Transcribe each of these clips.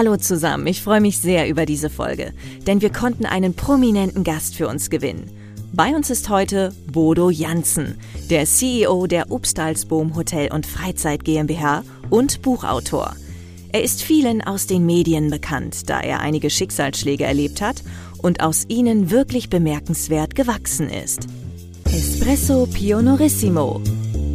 Hallo zusammen, ich freue mich sehr über diese Folge, denn wir konnten einen prominenten Gast für uns gewinnen. Bei uns ist heute Bodo Janssen, der CEO der Upstalsboom Hotel und Freizeit GmbH und Buchautor. Er ist vielen aus den Medien bekannt, da er einige Schicksalsschläge erlebt hat und aus ihnen wirklich bemerkenswert gewachsen ist. Espresso Pionorissimo.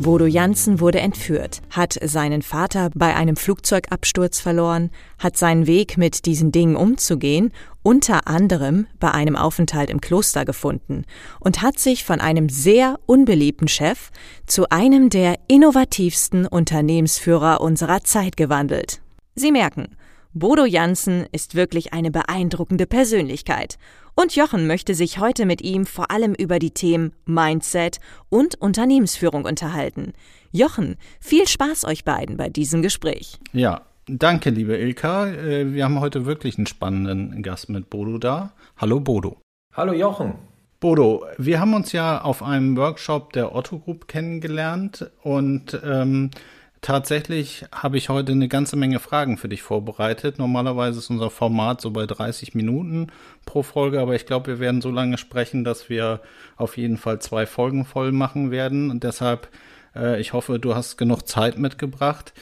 Bodo Janssen wurde entführt, hat seinen Vater bei einem Flugzeugabsturz verloren, hat seinen Weg mit diesen Dingen umzugehen, unter anderem bei einem Aufenthalt im Kloster gefunden und hat sich von einem sehr unbeliebten Chef zu einem der innovativsten Unternehmensführer unserer Zeit gewandelt. Sie merken, Bodo Janssen ist wirklich eine beeindruckende Persönlichkeit. Und Jochen möchte sich heute mit ihm vor allem über die Themen Mindset und Unternehmensführung unterhalten. Jochen, viel Spaß euch beiden bei diesem Gespräch. Ja, danke, liebe Ilka. Äh, wir haben heute wirklich einen spannenden Gast mit Bodo da. Hallo, Bodo. Hallo, Jochen. Bodo, wir haben uns ja auf einem Workshop der Otto Group kennengelernt und ähm, Tatsächlich habe ich heute eine ganze Menge Fragen für dich vorbereitet. Normalerweise ist unser Format so bei 30 Minuten pro Folge, aber ich glaube, wir werden so lange sprechen, dass wir auf jeden Fall zwei Folgen voll machen werden. Und deshalb, äh, ich hoffe, du hast genug Zeit mitgebracht.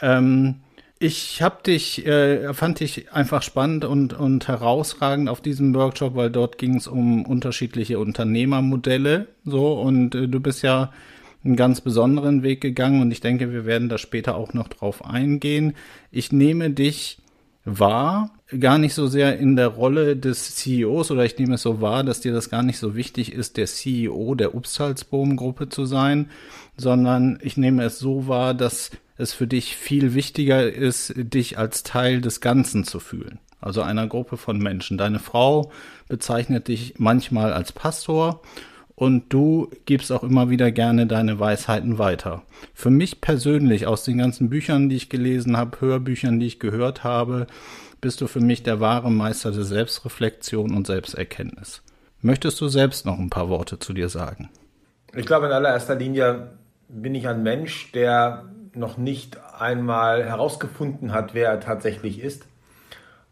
Ähm, ich habe dich, äh, fand dich einfach spannend und, und herausragend auf diesem Workshop, weil dort ging es um unterschiedliche Unternehmermodelle. So, und äh, du bist ja einen ganz besonderen Weg gegangen und ich denke, wir werden da später auch noch drauf eingehen. Ich nehme dich wahr, gar nicht so sehr in der Rolle des CEOs oder ich nehme es so wahr, dass dir das gar nicht so wichtig ist, der CEO der Upsalzboom-Gruppe zu sein, sondern ich nehme es so wahr, dass es für dich viel wichtiger ist, dich als Teil des Ganzen zu fühlen. Also einer Gruppe von Menschen. Deine Frau bezeichnet dich manchmal als Pastor und du gibst auch immer wieder gerne deine Weisheiten weiter. Für mich persönlich aus den ganzen Büchern, die ich gelesen habe, Hörbüchern, die ich gehört habe, bist du für mich der wahre Meister der Selbstreflexion und Selbsterkenntnis. Möchtest du selbst noch ein paar Worte zu dir sagen? Ich glaube, in allererster Linie bin ich ein Mensch, der noch nicht einmal herausgefunden hat, wer er tatsächlich ist.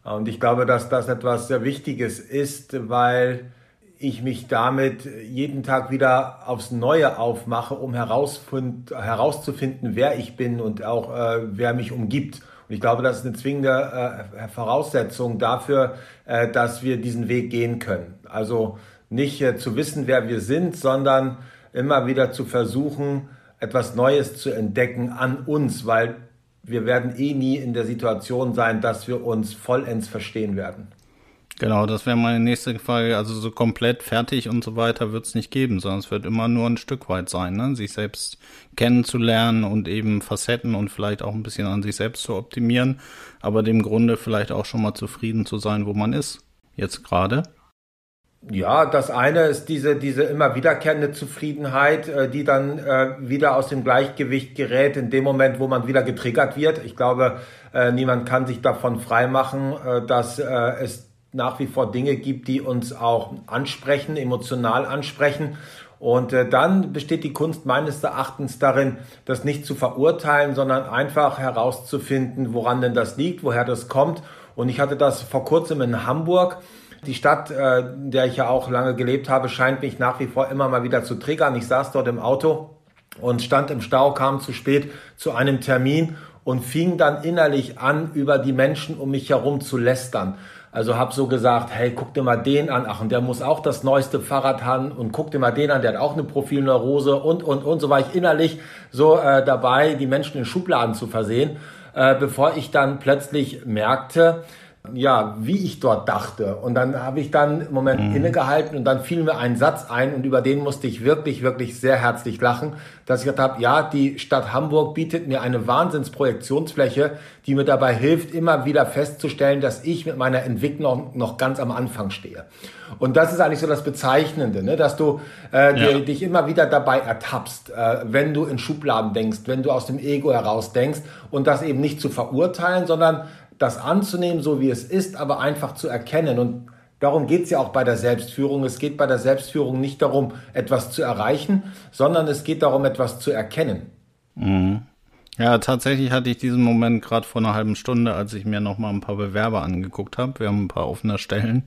Und ich glaube, dass das etwas sehr Wichtiges ist, weil ich mich damit jeden Tag wieder aufs Neue aufmache, um herauszufinden, wer ich bin und auch äh, wer mich umgibt. Und ich glaube, das ist eine zwingende äh, Voraussetzung dafür, äh, dass wir diesen Weg gehen können. Also nicht äh, zu wissen, wer wir sind, sondern immer wieder zu versuchen, etwas Neues zu entdecken an uns, weil wir werden eh nie in der Situation sein, dass wir uns vollends verstehen werden. Genau, das wäre meine nächste Frage. Also so komplett fertig und so weiter wird es nicht geben, sondern es wird immer nur ein Stück weit sein, ne? sich selbst kennenzulernen und eben Facetten und vielleicht auch ein bisschen an sich selbst zu optimieren, aber dem Grunde vielleicht auch schon mal zufrieden zu sein, wo man ist, jetzt gerade. Ja, das eine ist diese, diese immer wiederkehrende Zufriedenheit, äh, die dann äh, wieder aus dem Gleichgewicht gerät in dem Moment, wo man wieder getriggert wird. Ich glaube, äh, niemand kann sich davon freimachen, dass es nach wie vor Dinge gibt, die uns auch ansprechen, emotional ansprechen. Und äh, dann besteht die Kunst meines Erachtens darin, das nicht zu verurteilen, sondern einfach herauszufinden, woran denn das liegt, woher das kommt. Und ich hatte das vor kurzem in Hamburg. Die Stadt, äh, in der ich ja auch lange gelebt habe, scheint mich nach wie vor immer mal wieder zu triggern. Ich saß dort im Auto und stand im Stau, kam zu spät zu einem Termin und fing dann innerlich an, über die Menschen um mich herum zu lästern. Also habe so gesagt, hey, guck dir mal den an, ach, und der muss auch das neueste Fahrrad haben und guck dir mal den an, der hat auch eine Profilneurose und, und, und. So war ich innerlich so äh, dabei, die Menschen in Schubladen zu versehen, äh, bevor ich dann plötzlich merkte, ja, wie ich dort dachte. Und dann habe ich dann im Moment mhm. innegehalten und dann fiel mir ein Satz ein und über den musste ich wirklich, wirklich sehr herzlich lachen, dass ich gesagt habe, ja, die Stadt Hamburg bietet mir eine Wahnsinnsprojektionsfläche, die mir dabei hilft, immer wieder festzustellen, dass ich mit meiner Entwicklung noch ganz am Anfang stehe. Und das ist eigentlich so das Bezeichnende, ne? dass du äh, ja. dich immer wieder dabei ertappst, äh, wenn du in Schubladen denkst, wenn du aus dem Ego heraus denkst und das eben nicht zu verurteilen, sondern das anzunehmen, so wie es ist, aber einfach zu erkennen. Und darum geht es ja auch bei der Selbstführung. Es geht bei der Selbstführung nicht darum, etwas zu erreichen, sondern es geht darum, etwas zu erkennen. Mhm. Ja, tatsächlich hatte ich diesen Moment gerade vor einer halben Stunde, als ich mir noch mal ein paar Bewerber angeguckt habe. Wir haben ein paar offene Stellen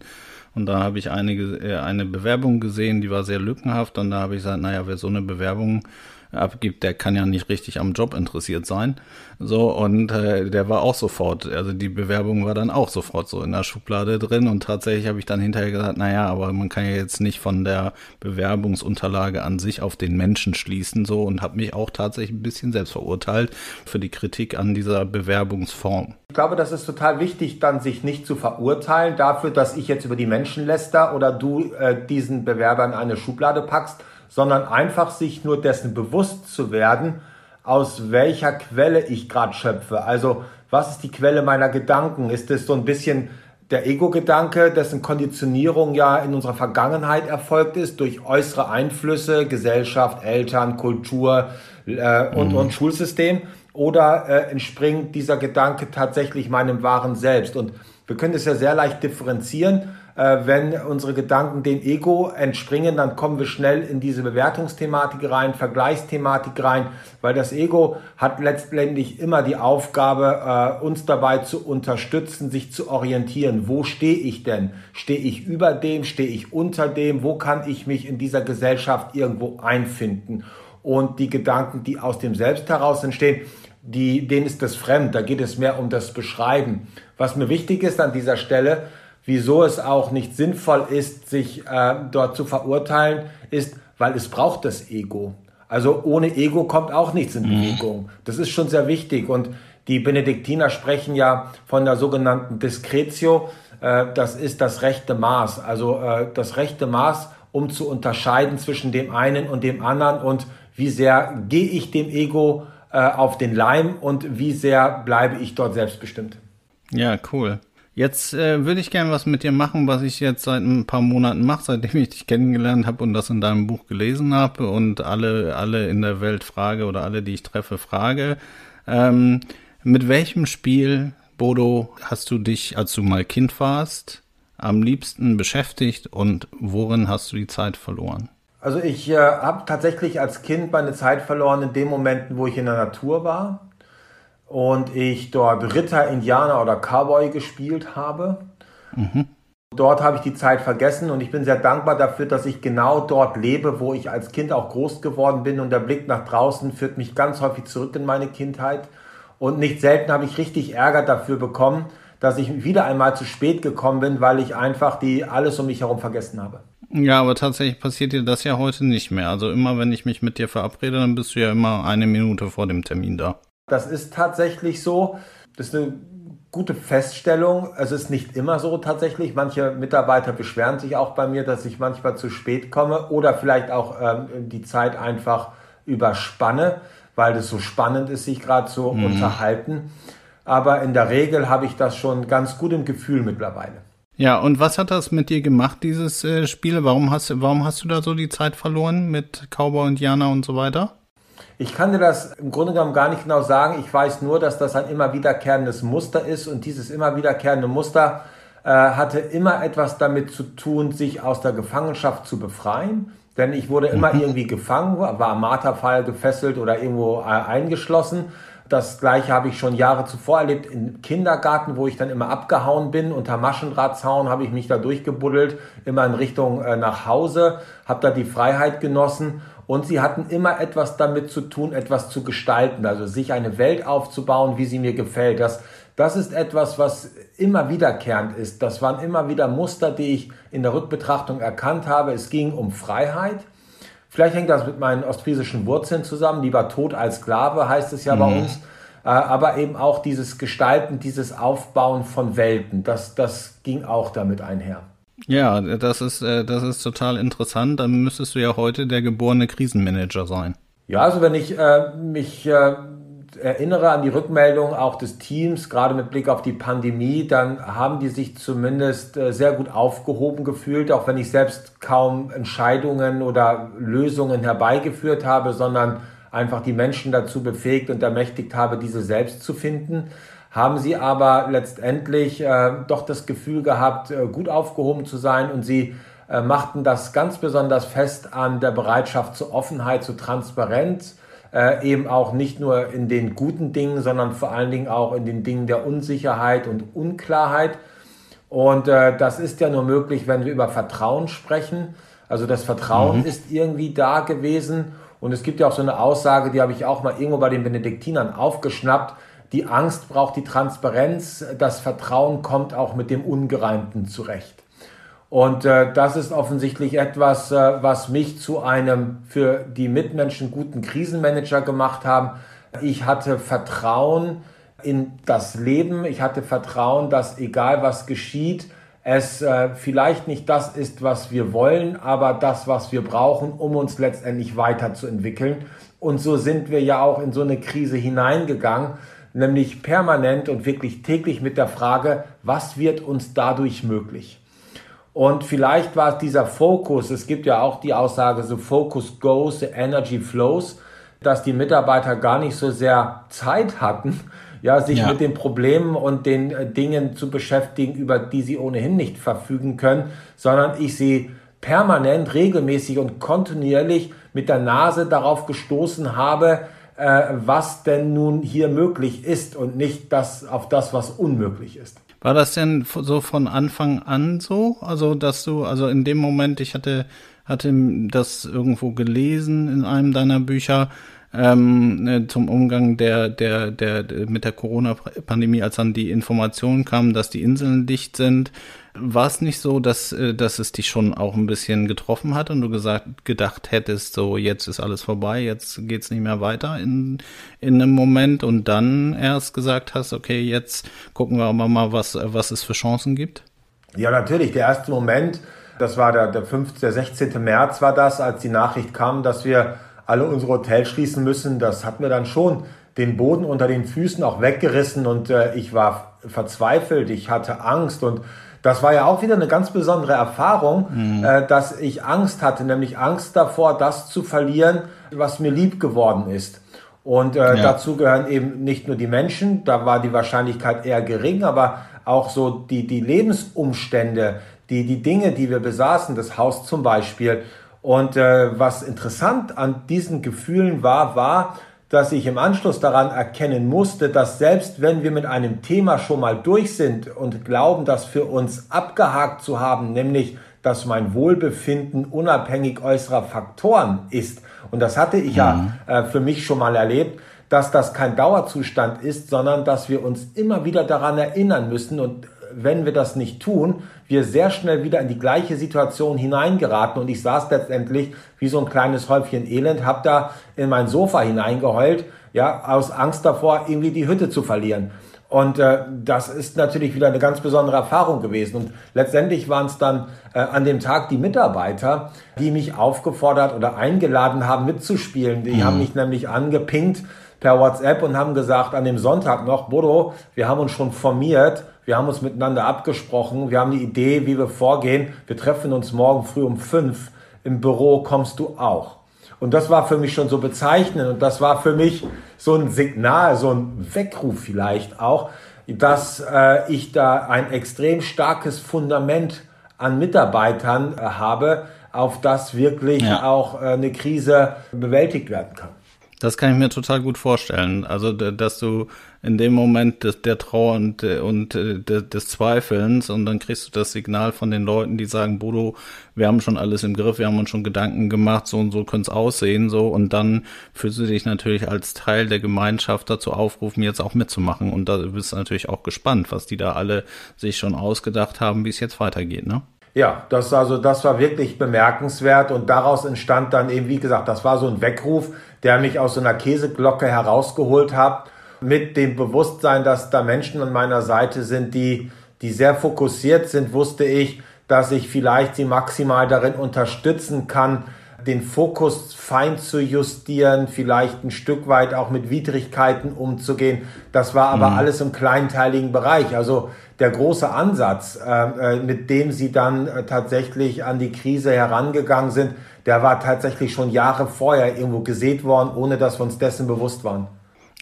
und da habe ich einige, äh, eine Bewerbung gesehen, die war sehr lückenhaft und da habe ich gesagt, naja, wer so eine Bewerbung abgibt, der kann ja nicht richtig am Job interessiert sein. So, und äh, der war auch sofort, also die Bewerbung war dann auch sofort so in der Schublade drin und tatsächlich habe ich dann hinterher gesagt, naja, aber man kann ja jetzt nicht von der Bewerbungsunterlage an sich auf den Menschen schließen, so und habe mich auch tatsächlich ein bisschen selbst verurteilt für die Kritik an dieser Bewerbungsform. Ich glaube, das ist total wichtig, dann sich nicht zu verurteilen dafür, dass ich jetzt über die Menschen läster oder du äh, diesen Bewerber in eine Schublade packst, sondern einfach sich nur dessen bewusst zu werden, aus welcher Quelle ich gerade schöpfe. Also was ist die Quelle meiner Gedanken? Ist es so ein bisschen der Ego-Gedanke, dessen Konditionierung ja in unserer Vergangenheit erfolgt ist durch äußere Einflüsse, Gesellschaft, Eltern, Kultur äh, und, mhm. und Schulsystem? Oder äh, entspringt dieser Gedanke tatsächlich meinem wahren Selbst? Und wir können das ja sehr leicht differenzieren. Äh, wenn unsere Gedanken dem Ego entspringen, dann kommen wir schnell in diese Bewertungsthematik rein, Vergleichsthematik rein, weil das Ego hat letztendlich immer die Aufgabe, äh, uns dabei zu unterstützen, sich zu orientieren. Wo stehe ich denn? Stehe ich über dem? Stehe ich unter dem? Wo kann ich mich in dieser Gesellschaft irgendwo einfinden? Und die Gedanken, die aus dem Selbst heraus entstehen, die, denen ist das fremd. Da geht es mehr um das Beschreiben. Was mir wichtig ist an dieser Stelle, wieso es auch nicht sinnvoll ist, sich äh, dort zu verurteilen, ist, weil es braucht das Ego. Also ohne Ego kommt auch nichts in mhm. Bewegung. Das ist schon sehr wichtig. Und die Benediktiner sprechen ja von der sogenannten Discretio. Äh, das ist das rechte Maß. Also äh, das rechte Maß, um zu unterscheiden zwischen dem einen und dem anderen und wie sehr gehe ich dem Ego äh, auf den Leim und wie sehr bleibe ich dort selbstbestimmt. Ja, cool. Jetzt äh, würde ich gerne was mit dir machen, was ich jetzt seit ein paar Monaten mache, seitdem ich dich kennengelernt habe und das in deinem Buch gelesen habe und alle, alle in der Welt frage oder alle, die ich treffe, frage. Ähm, mit welchem Spiel, Bodo, hast du dich, als du mal Kind warst, am liebsten beschäftigt und worin hast du die Zeit verloren? Also ich äh, habe tatsächlich als Kind meine Zeit verloren in den Momenten, wo ich in der Natur war und ich dort Ritter, Indianer oder Cowboy gespielt habe. Mhm. Dort habe ich die Zeit vergessen und ich bin sehr dankbar dafür, dass ich genau dort lebe, wo ich als Kind auch groß geworden bin und der Blick nach draußen führt mich ganz häufig zurück in meine Kindheit und nicht selten habe ich richtig Ärger dafür bekommen, dass ich wieder einmal zu spät gekommen bin, weil ich einfach die alles um mich herum vergessen habe. Ja, aber tatsächlich passiert dir das ja heute nicht mehr. Also immer, wenn ich mich mit dir verabrede, dann bist du ja immer eine Minute vor dem Termin da. Das ist tatsächlich so. Das ist eine gute Feststellung. Es ist nicht immer so tatsächlich. Manche Mitarbeiter beschweren sich auch bei mir, dass ich manchmal zu spät komme oder vielleicht auch ähm, die Zeit einfach überspanne, weil es so spannend ist, sich gerade zu mhm. unterhalten. Aber in der Regel habe ich das schon ganz gut im Gefühl mittlerweile. Ja, und was hat das mit dir gemacht, dieses äh, Spiel? Warum hast, warum hast du da so die Zeit verloren mit Cowboy, Indianer und so weiter? Ich kann dir das im Grunde genommen gar nicht genau sagen. Ich weiß nur, dass das ein immer wiederkehrendes Muster ist und dieses immer wiederkehrende Muster äh, hatte immer etwas damit zu tun, sich aus der Gefangenschaft zu befreien. Denn ich wurde immer mhm. irgendwie gefangen, war am Marterfall gefesselt oder irgendwo äh, eingeschlossen. Das gleiche habe ich schon Jahre zuvor erlebt im Kindergarten, wo ich dann immer abgehauen bin. Unter Maschendrahtzaun habe ich mich da durchgebuddelt, immer in Richtung äh, nach Hause, habe da die Freiheit genossen und sie hatten immer etwas damit zu tun, etwas zu gestalten, also sich eine Welt aufzubauen, wie sie mir gefällt. Das, das ist etwas, was immer wiederkehrend ist. Das waren immer wieder Muster, die ich in der Rückbetrachtung erkannt habe. Es ging um Freiheit. Vielleicht hängt das mit meinen ostfriesischen Wurzeln zusammen. Lieber Tod als Sklave heißt es ja mhm. bei uns. aber eben auch dieses Gestalten, dieses Aufbauen von Welten, das, das ging auch damit einher. Ja, das ist, äh, das ist total interessant. Dann müsstest du ja heute der geborene Krisenmanager sein. Ja, also wenn ich äh, mich äh, erinnere an die Rückmeldung auch des Teams, gerade mit Blick auf die Pandemie, dann haben die sich zumindest äh, sehr gut aufgehoben gefühlt, auch wenn ich selbst kaum Entscheidungen oder Lösungen herbeigeführt habe, sondern einfach die Menschen dazu befähigt und ermächtigt habe, diese selbst zu finden haben sie aber letztendlich äh, doch das Gefühl gehabt, äh, gut aufgehoben zu sein und sie äh, machten das ganz besonders fest an der Bereitschaft zur Offenheit, zur Transparenz, äh, eben auch nicht nur in den guten Dingen, sondern vor allen Dingen auch in den Dingen der Unsicherheit und Unklarheit. Und äh, das ist ja nur möglich, wenn wir über Vertrauen sprechen. Also das Vertrauen mhm. ist irgendwie da gewesen. Und es gibt ja auch so eine Aussage, die habe ich auch mal irgendwo bei den Benediktinern aufgeschnappt die Angst braucht die Transparenz, das Vertrauen kommt auch mit dem Ungereimten zurecht. Und äh, das ist offensichtlich etwas, äh, was mich zu einem für die Mitmenschen guten Krisenmanager gemacht haben. Ich hatte Vertrauen in das Leben. Ich hatte Vertrauen, dass egal was geschieht, es äh, vielleicht nicht das ist, was wir wollen, aber das, was wir brauchen, um uns letztendlich weiterzuentwickeln. Und so sind wir ja auch in so eine Krise hineingegangen nämlich permanent und wirklich täglich mit der Frage, was wird uns dadurch möglich? Und vielleicht war es dieser Fokus, es gibt ja auch die Aussage, so Focus goes, the energy flows, dass die Mitarbeiter gar nicht so sehr Zeit hatten, ja, sich ja. mit den Problemen und den äh, Dingen zu beschäftigen, über die sie ohnehin nicht verfügen können, sondern ich sie permanent, regelmäßig und kontinuierlich mit der Nase darauf gestoßen habe, äh, was denn nun hier möglich ist und nicht das auf das, was unmöglich ist. War das denn so von Anfang an so? Also, dass du, also in dem Moment, ich hatte, hatte das irgendwo gelesen in einem deiner Bücher, ähm, ne, zum Umgang der, der, der, mit der Corona-Pandemie, als dann die Information kam, dass die Inseln dicht sind, war es nicht so, dass, äh, dass es dich schon auch ein bisschen getroffen hat und du gesagt, gedacht hättest, so jetzt ist alles vorbei, jetzt geht's nicht mehr weiter in, in einem Moment und dann erst gesagt hast, okay, jetzt gucken wir aber mal, was, was es für Chancen gibt? Ja, natürlich. Der erste Moment, das war der, der 5., der 16. März war das, als die Nachricht kam, dass wir alle unsere Hotels schließen müssen. Das hat mir dann schon den Boden unter den Füßen auch weggerissen und äh, ich war verzweifelt, ich hatte Angst und das war ja auch wieder eine ganz besondere Erfahrung, mhm. äh, dass ich Angst hatte, nämlich Angst davor, das zu verlieren, was mir lieb geworden ist. Und äh, ja. dazu gehören eben nicht nur die Menschen, da war die Wahrscheinlichkeit eher gering, aber auch so die, die Lebensumstände, die, die Dinge, die wir besaßen, das Haus zum Beispiel. Und äh, was interessant an diesen Gefühlen war, war, dass ich im Anschluss daran erkennen musste, dass selbst wenn wir mit einem Thema schon mal durch sind und glauben, das für uns abgehakt zu haben, nämlich dass mein Wohlbefinden unabhängig äußerer Faktoren ist, und das hatte ich mhm. ja äh, für mich schon mal erlebt, dass das kein Dauerzustand ist, sondern dass wir uns immer wieder daran erinnern müssen und wenn wir das nicht tun, wir sehr schnell wieder in die gleiche Situation hineingeraten. Und ich saß letztendlich wie so ein kleines Häufchen Elend, hab da in mein Sofa hineingeheult, ja, aus Angst davor, irgendwie die Hütte zu verlieren. Und äh, das ist natürlich wieder eine ganz besondere Erfahrung gewesen. Und letztendlich waren es dann äh, an dem Tag die Mitarbeiter, die mich aufgefordert oder eingeladen haben, mitzuspielen. Die mhm. haben mich nämlich angepinkt per WhatsApp und haben gesagt, an dem Sonntag noch, Bodo, wir haben uns schon formiert, wir haben uns miteinander abgesprochen, wir haben die Idee, wie wir vorgehen, wir treffen uns morgen früh um fünf im Büro, kommst du auch. Und das war für mich schon so bezeichnend und das war für mich so ein Signal, so ein Weckruf vielleicht auch, dass äh, ich da ein extrem starkes Fundament an Mitarbeitern äh, habe, auf das wirklich ja. auch äh, eine Krise bewältigt werden kann. Das kann ich mir total gut vorstellen. Also, dass du in dem Moment des, der Trauer und, und des Zweifelns und dann kriegst du das Signal von den Leuten, die sagen, Bodo, wir haben schon alles im Griff, wir haben uns schon Gedanken gemacht, so und so könnte es aussehen, so und dann fühlst du dich natürlich als Teil der Gemeinschaft dazu aufrufen, jetzt auch mitzumachen und da bist du natürlich auch gespannt, was die da alle sich schon ausgedacht haben, wie es jetzt weitergeht, ne? Ja, das also das war wirklich bemerkenswert und daraus entstand dann eben wie gesagt, das war so ein Weckruf, der mich aus so einer Käseglocke herausgeholt hat mit dem Bewusstsein, dass da Menschen an meiner Seite sind, die, die sehr fokussiert sind, wusste ich, dass ich vielleicht sie maximal darin unterstützen kann, den Fokus fein zu justieren, vielleicht ein Stück weit auch mit Widrigkeiten umzugehen. Das war aber mhm. alles im kleinteiligen Bereich. Also der große Ansatz, äh, äh, mit dem sie dann äh, tatsächlich an die Krise herangegangen sind, der war tatsächlich schon Jahre vorher irgendwo gesät worden, ohne dass wir uns dessen bewusst waren.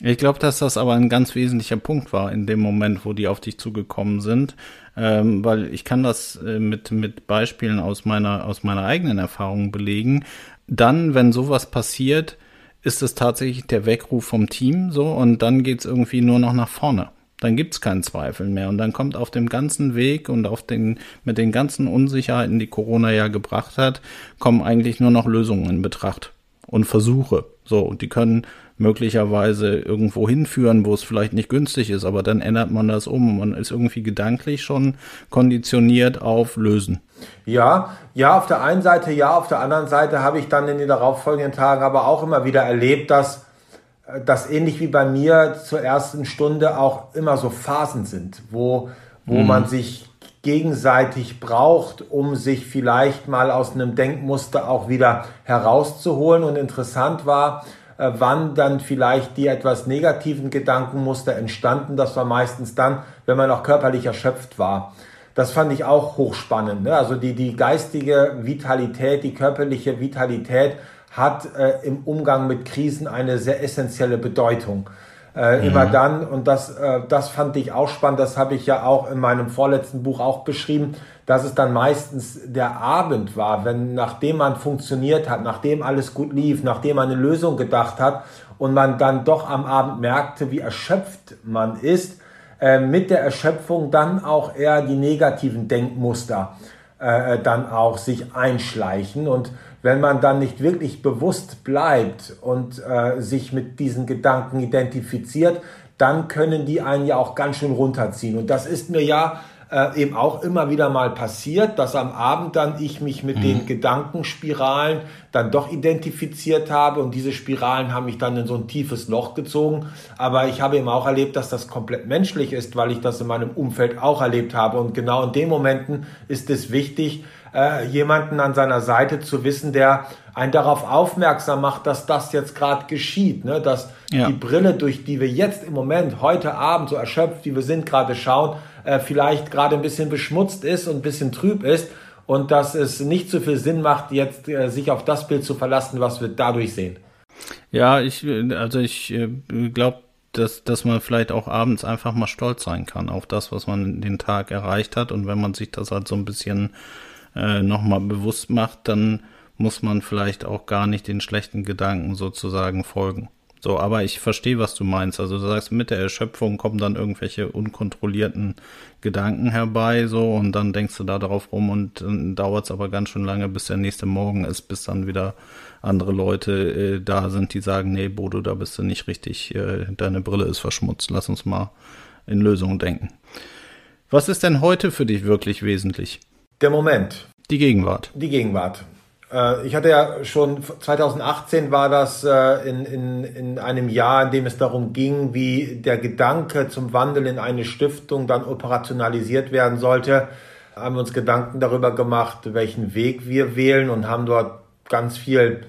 Ich glaube, dass das aber ein ganz wesentlicher Punkt war in dem Moment, wo die auf dich zugekommen sind, ähm, weil ich kann das äh, mit mit Beispielen aus meiner aus meiner eigenen Erfahrung belegen. Dann, wenn sowas passiert, ist es tatsächlich der Weckruf vom Team so und dann geht's irgendwie nur noch nach vorne. Dann gibt's keinen Zweifel mehr und dann kommt auf dem ganzen Weg und auf den mit den ganzen Unsicherheiten, die Corona ja gebracht hat, kommen eigentlich nur noch Lösungen in Betracht und Versuche. So, und die können möglicherweise irgendwo hinführen, wo es vielleicht nicht günstig ist, aber dann ändert man das um und man ist irgendwie gedanklich schon konditioniert auf Lösen. Ja, ja, auf der einen Seite ja, auf der anderen Seite habe ich dann in den darauffolgenden Tagen aber auch immer wieder erlebt, dass das ähnlich wie bei mir zur ersten Stunde auch immer so Phasen sind, wo, wo mhm. man sich gegenseitig braucht, um sich vielleicht mal aus einem Denkmuster auch wieder herauszuholen. Und interessant war, äh, wann dann vielleicht die etwas negativen Gedankenmuster entstanden. Das war meistens dann, wenn man auch körperlich erschöpft war. Das fand ich auch hochspannend. Ne? Also die, die geistige Vitalität, die körperliche Vitalität hat äh, im Umgang mit Krisen eine sehr essentielle Bedeutung. Äh, mhm. Immer dann, und das, äh, das fand ich auch spannend, das habe ich ja auch in meinem vorletzten Buch auch beschrieben, dass es dann meistens der Abend war, wenn nachdem man funktioniert hat, nachdem alles gut lief, nachdem man eine Lösung gedacht hat und man dann doch am Abend merkte, wie erschöpft man ist, äh, mit der Erschöpfung dann auch eher die negativen Denkmuster äh, dann auch sich einschleichen. Und wenn man dann nicht wirklich bewusst bleibt und äh, sich mit diesen Gedanken identifiziert, dann können die einen ja auch ganz schön runterziehen. Und das ist mir ja äh, eben auch immer wieder mal passiert, dass am Abend dann ich mich mit mhm. den Gedankenspiralen dann doch identifiziert habe und diese Spiralen haben mich dann in so ein tiefes Loch gezogen. Aber ich habe eben auch erlebt, dass das komplett menschlich ist, weil ich das in meinem Umfeld auch erlebt habe. Und genau in den Momenten ist es wichtig, äh, jemanden an seiner Seite zu wissen, der einen darauf aufmerksam macht, dass das jetzt gerade geschieht, ne? dass ja. die Brille, durch die wir jetzt im Moment, heute Abend, so erschöpft, wie wir sind, gerade schauen, äh, vielleicht gerade ein bisschen beschmutzt ist und ein bisschen trüb ist und dass es nicht so viel Sinn macht, jetzt äh, sich auf das Bild zu verlassen, was wir dadurch sehen. Ja, ich, also ich äh, glaube, dass, dass man vielleicht auch abends einfach mal stolz sein kann auf das, was man den Tag erreicht hat. Und wenn man sich das halt so ein bisschen äh, nochmal bewusst macht, dann muss man vielleicht auch gar nicht den schlechten Gedanken sozusagen folgen. So, aber ich verstehe, was du meinst. Also du sagst, mit der Erschöpfung kommen dann irgendwelche unkontrollierten Gedanken herbei, so, und dann denkst du da darauf rum und dann dauert es aber ganz schön lange, bis der nächste Morgen ist, bis dann wieder andere Leute äh, da sind, die sagen, nee, Bodo, da bist du nicht richtig, äh, deine Brille ist verschmutzt, lass uns mal in Lösungen denken. Was ist denn heute für dich wirklich wesentlich? Der Moment. Die Gegenwart. Die Gegenwart. Äh, ich hatte ja schon 2018 war das äh, in, in, in einem Jahr, in dem es darum ging, wie der Gedanke zum Wandel in eine Stiftung dann operationalisiert werden sollte. Haben wir uns Gedanken darüber gemacht, welchen Weg wir wählen und haben dort ganz viel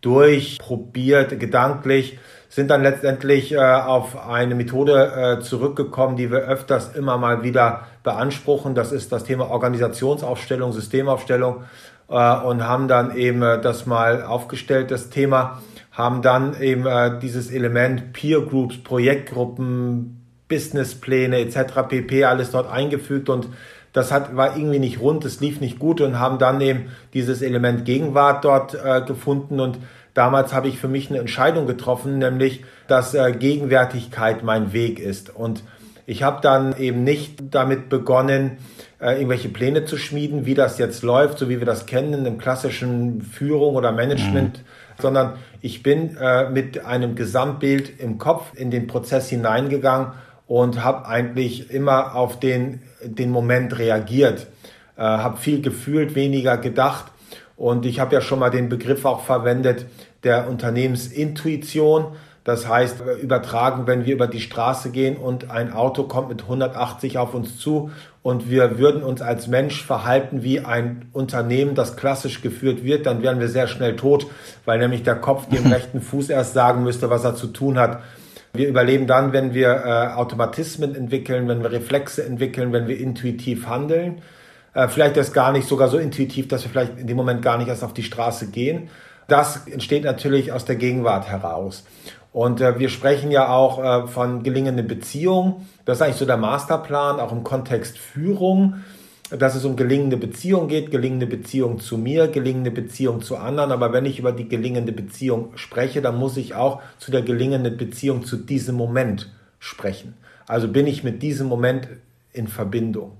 durchprobiert, gedanklich, sind dann letztendlich äh, auf eine Methode zurückgekommen, die wir öfters immer mal wieder beanspruchen. Das ist das Thema Organisationsaufstellung, Systemaufstellung äh, und haben dann eben äh, das mal aufgestellt, das Thema, haben dann eben äh, dieses Element Peer Groups, Projektgruppen, Businesspläne etc. pp. alles dort eingefügt und das hat, war irgendwie nicht rund, es lief nicht gut und haben dann eben dieses Element Gegenwart dort äh, gefunden und damals habe ich für mich eine Entscheidung getroffen, nämlich, dass äh, Gegenwärtigkeit mein Weg ist und ich habe dann eben nicht damit begonnen, äh, irgendwelche Pläne zu schmieden, wie das jetzt läuft, so wie wir das kennen in dem klassischen Führung oder Management, mhm. sondern ich bin äh, mit einem Gesamtbild im Kopf in den Prozess hineingegangen und habe eigentlich immer auf den, den Moment reagiert, äh, habe viel gefühlt, weniger gedacht. Und ich habe ja schon mal den Begriff auch verwendet der Unternehmensintuition. Das heißt, übertragen, wenn wir über die Straße gehen und ein Auto kommt mit 180 auf uns zu und wir würden uns als Mensch verhalten wie ein Unternehmen, das klassisch geführt wird, dann wären wir sehr schnell tot, weil nämlich der Kopf dem rechten Fuß erst sagen müsste, was er zu tun hat. Wir überleben dann, wenn wir äh, Automatismen entwickeln, wenn wir Reflexe entwickeln, wenn wir intuitiv handeln. Äh, vielleicht ist gar nicht sogar so intuitiv, dass wir vielleicht in dem Moment gar nicht erst auf die Straße gehen. Das entsteht natürlich aus der Gegenwart heraus. Und äh, wir sprechen ja auch äh, von gelingenden Beziehungen. Das ist eigentlich so der Masterplan, auch im Kontext Führung, dass es um gelingende Beziehung geht, gelingende Beziehung zu mir, gelingende Beziehung zu anderen. Aber wenn ich über die gelingende Beziehung spreche, dann muss ich auch zu der gelingenden Beziehung zu diesem Moment sprechen. Also bin ich mit diesem Moment in Verbindung.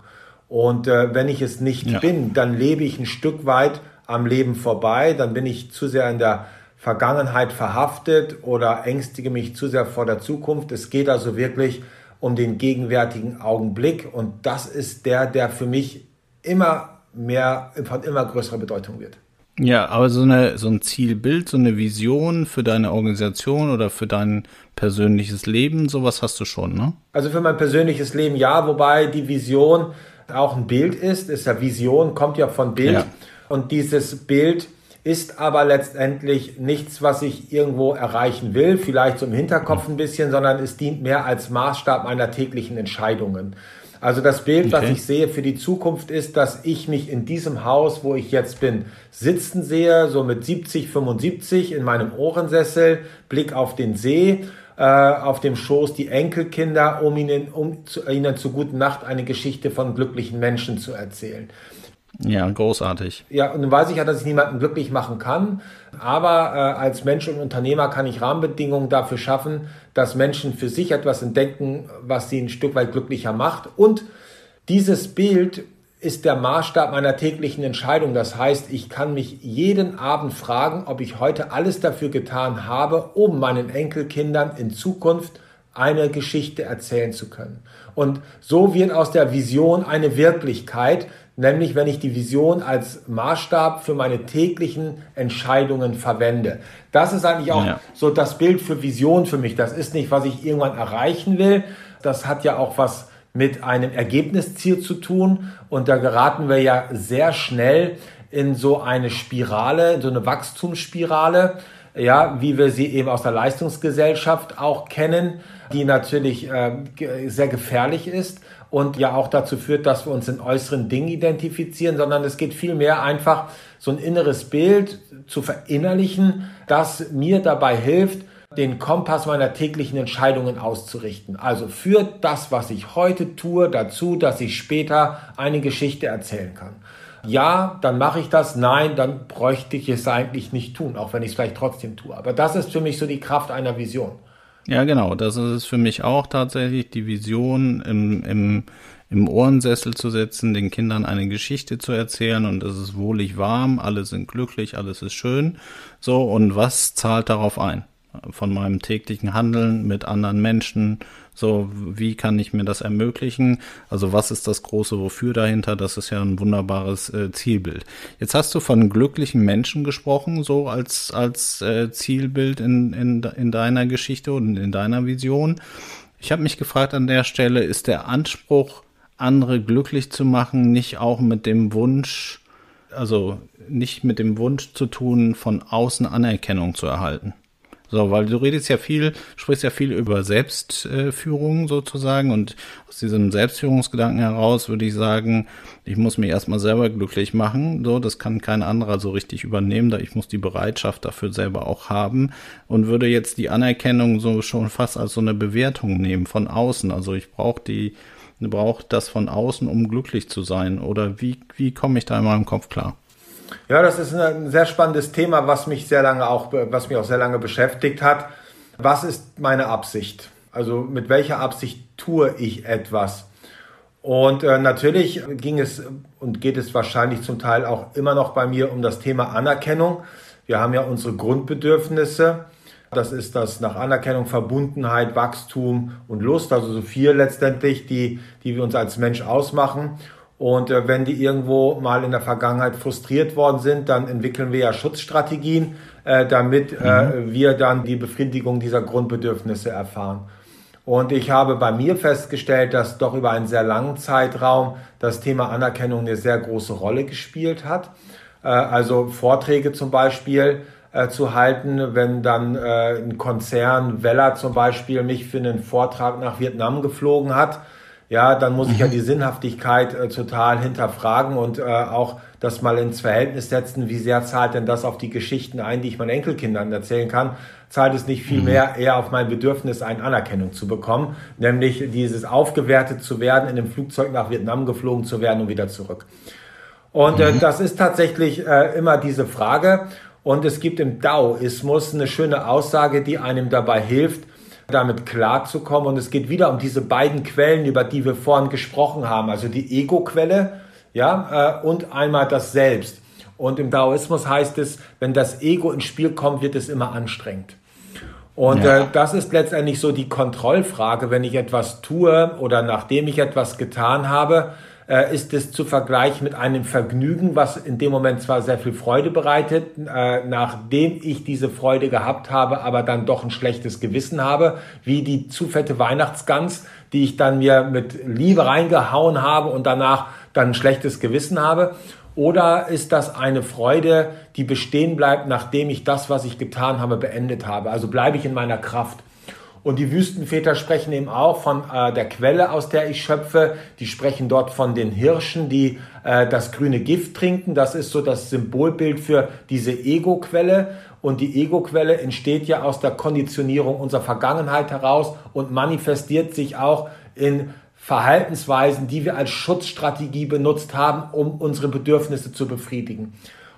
Und äh, wenn ich es nicht ja. bin, dann lebe ich ein Stück weit am Leben vorbei, dann bin ich zu sehr in der Vergangenheit verhaftet oder ängstige mich zu sehr vor der Zukunft. Es geht also wirklich um den gegenwärtigen Augenblick und das ist der, der für mich immer mehr, von immer größerer Bedeutung wird. Ja, aber so, eine, so ein Zielbild, so eine Vision für deine Organisation oder für dein persönliches Leben, sowas hast du schon, ne? Also für mein persönliches Leben ja, wobei die Vision auch ein Bild ist, ist ja Vision, kommt ja von Bild. Ja. Und dieses Bild ist aber letztendlich nichts, was ich irgendwo erreichen will, vielleicht so im Hinterkopf ein bisschen, sondern es dient mehr als Maßstab meiner täglichen Entscheidungen. Also das Bild, okay. was ich sehe für die Zukunft ist, dass ich mich in diesem Haus, wo ich jetzt bin, sitzen sehe, so mit 70, 75 in meinem Ohrensessel, Blick auf den See, äh, auf dem Schoß die Enkelkinder, um ihnen, um zu, ihnen zu guten Nacht eine Geschichte von glücklichen Menschen zu erzählen. Ja, großartig. Ja, und dann weiß ich ja, dass ich niemanden glücklich machen kann. Aber äh, als Mensch und Unternehmer kann ich Rahmenbedingungen dafür schaffen, dass Menschen für sich etwas entdecken, was sie ein Stück weit glücklicher macht. Und dieses Bild ist der Maßstab meiner täglichen Entscheidung. Das heißt, ich kann mich jeden Abend fragen, ob ich heute alles dafür getan habe, um meinen Enkelkindern in Zukunft eine Geschichte erzählen zu können. Und so wird aus der Vision eine Wirklichkeit, nämlich wenn ich die Vision als Maßstab für meine täglichen Entscheidungen verwende. Das ist eigentlich auch ja. so das Bild für Vision für mich. Das ist nicht, was ich irgendwann erreichen will. Das hat ja auch was mit einem Ergebnisziel zu tun. Und da geraten wir ja sehr schnell in so eine Spirale, in so eine Wachstumsspirale, ja, wie wir sie eben aus der Leistungsgesellschaft auch kennen, die natürlich äh, sehr gefährlich ist und ja auch dazu führt, dass wir uns in äußeren Dingen identifizieren, sondern es geht vielmehr einfach so ein inneres Bild zu verinnerlichen, das mir dabei hilft, den Kompass meiner täglichen Entscheidungen auszurichten. Also führt das, was ich heute tue, dazu, dass ich später eine Geschichte erzählen kann. Ja, dann mache ich das. Nein, dann bräuchte ich es eigentlich nicht tun, auch wenn ich es vielleicht trotzdem tue. Aber das ist für mich so die Kraft einer Vision. Ja, genau. Das ist es für mich auch tatsächlich, die Vision im, im, im Ohrensessel zu setzen, den Kindern eine Geschichte zu erzählen und es ist wohlig warm, alle sind glücklich, alles ist schön. So, und was zahlt darauf ein? Von meinem täglichen Handeln mit anderen Menschen, so, wie kann ich mir das ermöglichen? Also was ist das große Wofür dahinter? Das ist ja ein wunderbares äh, Zielbild. Jetzt hast du von glücklichen Menschen gesprochen, so als, als äh, Zielbild in, in, in deiner Geschichte und in deiner Vision. Ich habe mich gefragt an der Stelle, ist der Anspruch, andere glücklich zu machen, nicht auch mit dem Wunsch, also nicht mit dem Wunsch zu tun, von außen Anerkennung zu erhalten? So, weil du redest ja viel, sprichst ja viel über Selbstführung sozusagen und aus diesem Selbstführungsgedanken heraus würde ich sagen, ich muss mich erstmal selber glücklich machen. So, das kann kein anderer so richtig übernehmen, da ich muss die Bereitschaft dafür selber auch haben und würde jetzt die Anerkennung so schon fast als so eine Bewertung nehmen von außen. Also ich brauche die, brauche das von außen, um glücklich zu sein. Oder wie, wie komme ich da in meinem Kopf klar? Ja, das ist ein sehr spannendes Thema, was mich sehr lange auch, was mich auch sehr lange beschäftigt hat. Was ist meine Absicht? Also mit welcher Absicht tue ich etwas? Und äh, natürlich ging es und geht es wahrscheinlich zum Teil auch immer noch bei mir um das Thema Anerkennung. Wir haben ja unsere Grundbedürfnisse. Das ist das nach Anerkennung, Verbundenheit, Wachstum und Lust, also so vier letztendlich, die, die wir uns als Mensch ausmachen. Und äh, wenn die irgendwo mal in der Vergangenheit frustriert worden sind, dann entwickeln wir ja Schutzstrategien, äh, damit äh, mhm. wir dann die Befriedigung dieser Grundbedürfnisse erfahren. Und ich habe bei mir festgestellt, dass doch über einen sehr langen Zeitraum das Thema Anerkennung eine sehr große Rolle gespielt hat. Äh, also Vorträge zum Beispiel äh, zu halten, wenn dann äh, ein Konzern, Weller zum Beispiel, mich für einen Vortrag nach Vietnam geflogen hat ja, dann muss ich ja mhm. die Sinnhaftigkeit äh, total hinterfragen und äh, auch das mal ins Verhältnis setzen, wie sehr zahlt denn das auf die Geschichten ein, die ich meinen Enkelkindern erzählen kann, zahlt es nicht viel mhm. mehr eher auf mein Bedürfnis, eine Anerkennung zu bekommen, nämlich dieses aufgewertet zu werden, in dem Flugzeug nach Vietnam geflogen zu werden und wieder zurück. Und äh, mhm. das ist tatsächlich äh, immer diese Frage. Und es gibt im Daoismus eine schöne Aussage, die einem dabei hilft, damit klarzukommen. Und es geht wieder um diese beiden Quellen, über die wir vorhin gesprochen haben, also die Ego-Quelle ja, äh, und einmal das Selbst. Und im Daoismus heißt es, wenn das Ego ins Spiel kommt, wird es immer anstrengend. Und ja. äh, das ist letztendlich so die Kontrollfrage, wenn ich etwas tue oder nachdem ich etwas getan habe, äh, ist es zu vergleichen mit einem Vergnügen, was in dem Moment zwar sehr viel Freude bereitet, äh, nachdem ich diese Freude gehabt habe, aber dann doch ein schlechtes Gewissen habe, wie die zu fette Weihnachtsgans, die ich dann mir mit Liebe reingehauen habe und danach dann ein schlechtes Gewissen habe. Oder ist das eine Freude, die bestehen bleibt, nachdem ich das, was ich getan habe, beendet habe? Also bleibe ich in meiner Kraft. Und die Wüstenväter sprechen eben auch von äh, der Quelle, aus der ich schöpfe. Die sprechen dort von den Hirschen, die äh, das grüne Gift trinken. Das ist so das Symbolbild für diese Ego-Quelle. Und die Ego-Quelle entsteht ja aus der Konditionierung unserer Vergangenheit heraus und manifestiert sich auch in Verhaltensweisen, die wir als Schutzstrategie benutzt haben, um unsere Bedürfnisse zu befriedigen.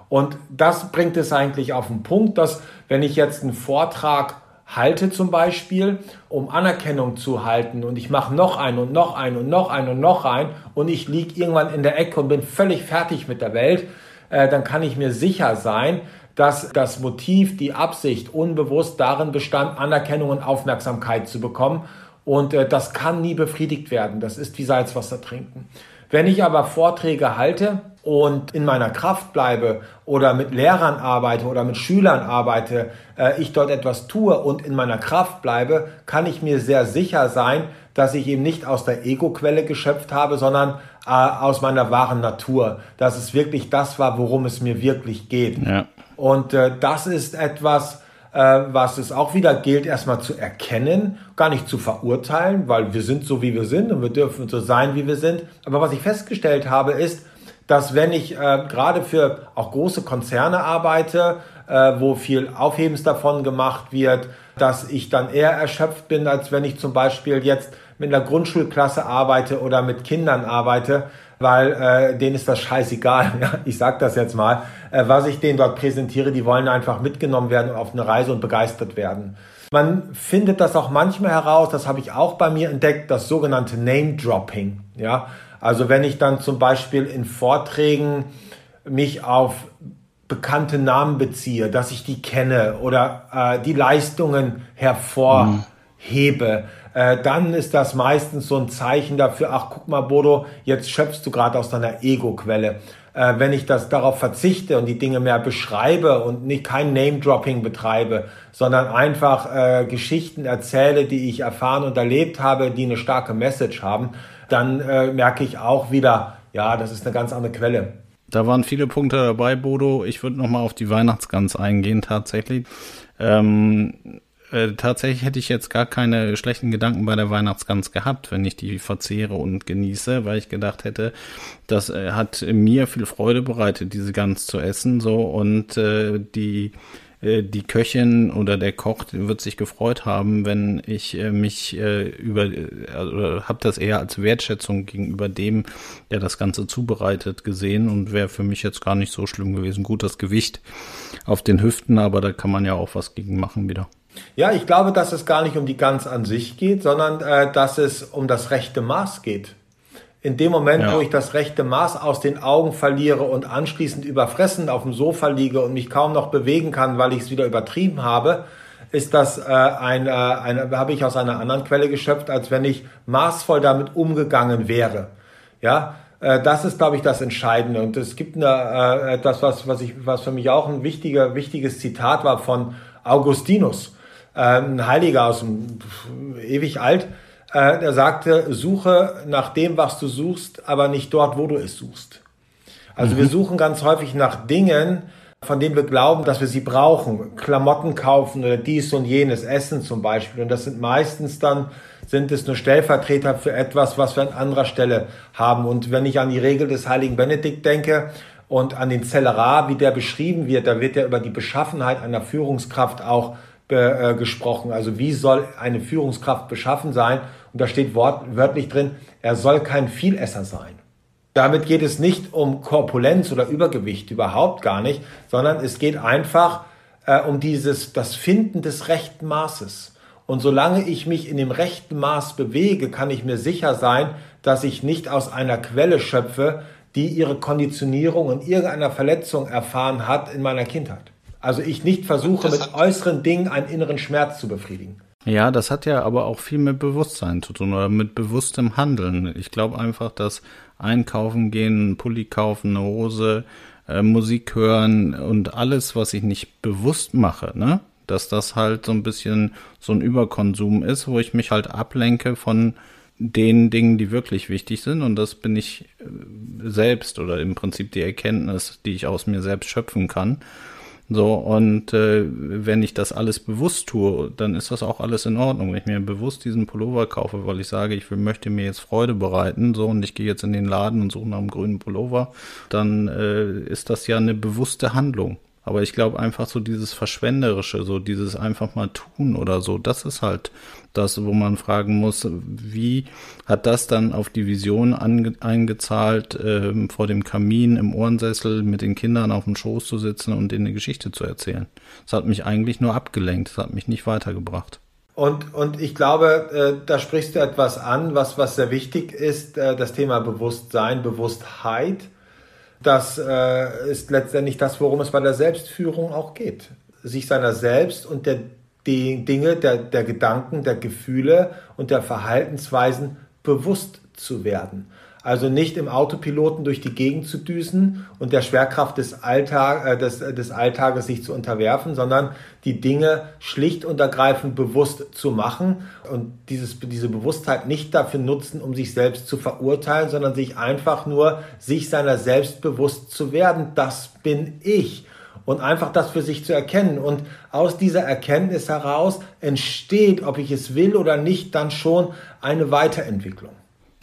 Und das bringt es eigentlich auf den Punkt, dass wenn ich jetzt einen Vortrag halte zum Beispiel, um Anerkennung zu halten und ich mache noch einen und noch einen und noch einen und noch einen und ich liege irgendwann in der Ecke und bin völlig fertig mit der Welt, äh, dann kann ich mir sicher sein, dass das Motiv, die Absicht unbewusst darin bestand, Anerkennung und Aufmerksamkeit zu bekommen. Und äh, das kann nie befriedigt werden. Das ist wie Salzwasser trinken. Wenn ich aber Vorträge halte und in meiner Kraft bleibe oder mit Lehrern arbeite oder mit Schülern arbeite, äh, ich dort etwas tue und in meiner Kraft bleibe, kann ich mir sehr sicher sein, dass ich eben nicht aus der Ego-Quelle geschöpft habe, sondern äh, aus meiner wahren Natur. Dass es wirklich das war, worum es mir wirklich geht. Ja. Und äh, das ist etwas, äh, was es auch wieder gilt, erstmal zu erkennen, gar nicht zu verurteilen, weil wir sind so, wie wir sind und wir dürfen so sein, wie wir sind. Aber was ich festgestellt habe, ist, dass wenn ich äh, gerade für auch große Konzerne arbeite, äh, wo viel Aufhebens davon gemacht wird, dass ich dann eher erschöpft bin, als wenn ich zum Beispiel jetzt mit einer Grundschulklasse arbeite oder mit Kindern arbeite, weil äh, denen ist das scheißegal. Ich sage das jetzt mal. Äh, was ich denen dort präsentiere, die wollen einfach mitgenommen werden auf eine Reise und begeistert werden. Man findet das auch manchmal heraus, das habe ich auch bei mir entdeckt, das sogenannte Name-Dropping. Ja? Also wenn ich dann zum Beispiel in Vorträgen mich auf bekannte Namen beziehe, dass ich die kenne oder äh, die Leistungen hervorhebe, mhm äh, dann ist das meistens so ein Zeichen dafür, ach guck mal, Bodo, jetzt schöpfst du gerade aus deiner Ego-Quelle. Äh, wenn ich das darauf verzichte und die Dinge mehr beschreibe und nicht kein Name-Dropping betreibe, sondern einfach äh, Geschichten erzähle, die ich erfahren und erlebt habe, die eine starke Message haben, dann äh, merke ich auch wieder, ja, das ist eine ganz andere Quelle. Da waren viele Punkte dabei, Bodo. Ich würde noch mal auf die Weihnachtsgans eingehen tatsächlich. Ähm, äh, tatsächlich hätte ich jetzt gar keine schlechten Gedanken bei der Weihnachtsgans gehabt, wenn ich die verzehre und genieße, weil ich gedacht hätte, das äh, hat mir viel Freude bereitet, diese Gans zu essen, so und äh, die die Köchin oder der Koch wird sich gefreut haben, wenn ich äh, mich äh, über, also habe das eher als Wertschätzung gegenüber dem, der das Ganze zubereitet, gesehen und wäre für mich jetzt gar nicht so schlimm gewesen. Gut, das Gewicht auf den Hüften, aber da kann man ja auch was gegen machen wieder. Ja, ich glaube, dass es gar nicht um die Gans an sich geht, sondern äh, dass es um das rechte Maß geht. In dem Moment, ja. wo ich das rechte Maß aus den Augen verliere und anschließend überfressen auf dem Sofa liege und mich kaum noch bewegen kann, weil ich es wieder übertrieben habe, ist das äh, ein, äh, eine, habe ich aus einer anderen Quelle geschöpft, als wenn ich maßvoll damit umgegangen wäre. Ja, Äh, das ist, glaube ich, das Entscheidende. Und es gibt eine, äh, etwas, was, was, ich, was für mich auch ein wichtiger, wichtiges Zitat war von Augustinus, äh, ein Heiliger aus dem ewig alt. Äh, der sagte, suche nach dem, was du suchst, aber nicht dort, wo du es suchst. Also mhm. wir suchen ganz häufig nach Dingen, von denen wir glauben, dass wir sie brauchen. Klamotten kaufen oder dies und jenes, Essen zum Beispiel. Und das sind meistens dann sind es nur Stellvertreter für etwas, was wir an anderer Stelle haben. Und wenn ich an die Regel des heiligen Benedikt denke und an den Zellerar, wie der beschrieben wird, da wird ja über die Beschaffenheit einer Führungskraft auch äh, gesprochen. Also wie soll eine Führungskraft beschaffen sein? Und da steht wörtlich drin, er soll kein Vielesser sein. Damit geht es nicht um Korpulenz oder Übergewicht, überhaupt gar nicht, sondern es geht einfach äh, um dieses, das Finden des rechten Maßes. Und solange ich mich in dem rechten Maß bewege, kann ich mir sicher sein, dass ich nicht aus einer Quelle schöpfe, die ihre Konditionierung in irgendeiner Verletzung erfahren hat in meiner Kindheit. Also ich nicht versuche, mit äußeren Dingen einen inneren Schmerz zu befriedigen. Ja, das hat ja aber auch viel mit Bewusstsein zu tun oder mit bewusstem Handeln. Ich glaube einfach, dass einkaufen gehen, Pulli kaufen, eine Hose, äh, Musik hören und alles, was ich nicht bewusst mache, ne? dass das halt so ein bisschen so ein Überkonsum ist, wo ich mich halt ablenke von den Dingen, die wirklich wichtig sind. Und das bin ich äh, selbst oder im Prinzip die Erkenntnis, die ich aus mir selbst schöpfen kann. So, und äh, wenn ich das alles bewusst tue, dann ist das auch alles in Ordnung. Wenn ich mir bewusst diesen Pullover kaufe, weil ich sage, ich möchte mir jetzt Freude bereiten, so, und ich gehe jetzt in den Laden und suche nach einem grünen Pullover, dann äh, ist das ja eine bewusste Handlung. Aber ich glaube einfach so dieses Verschwenderische, so dieses einfach mal tun oder so, das ist halt das, wo man fragen muss, wie hat das dann auf die Vision eingezahlt, äh, vor dem Kamin im Ohrensessel mit den Kindern auf dem Schoß zu sitzen und ihnen eine Geschichte zu erzählen. Das hat mich eigentlich nur abgelenkt, das hat mich nicht weitergebracht. Und, und ich glaube, äh, da sprichst du etwas an, was, was sehr wichtig ist, äh, das Thema Bewusstsein, Bewusstheit das äh, ist letztendlich das, worum es bei der Selbstführung auch geht. Sich seiner selbst und der die Dinge, der, der Gedanken, der Gefühle und der Verhaltensweisen bewusst zu werden. Also nicht im Autopiloten durch die Gegend zu düsen und der Schwerkraft des, Alltag, äh, des, des Alltages sich zu unterwerfen, sondern die Dinge schlicht und ergreifend bewusst zu machen und dieses, diese Bewusstheit nicht dafür nutzen, um sich selbst zu verurteilen, sondern sich einfach nur sich seiner selbst bewusst zu werden. Das bin ich und einfach das für sich zu erkennen. Und aus dieser Erkenntnis heraus entsteht, ob ich es will oder nicht, dann schon eine Weiterentwicklung.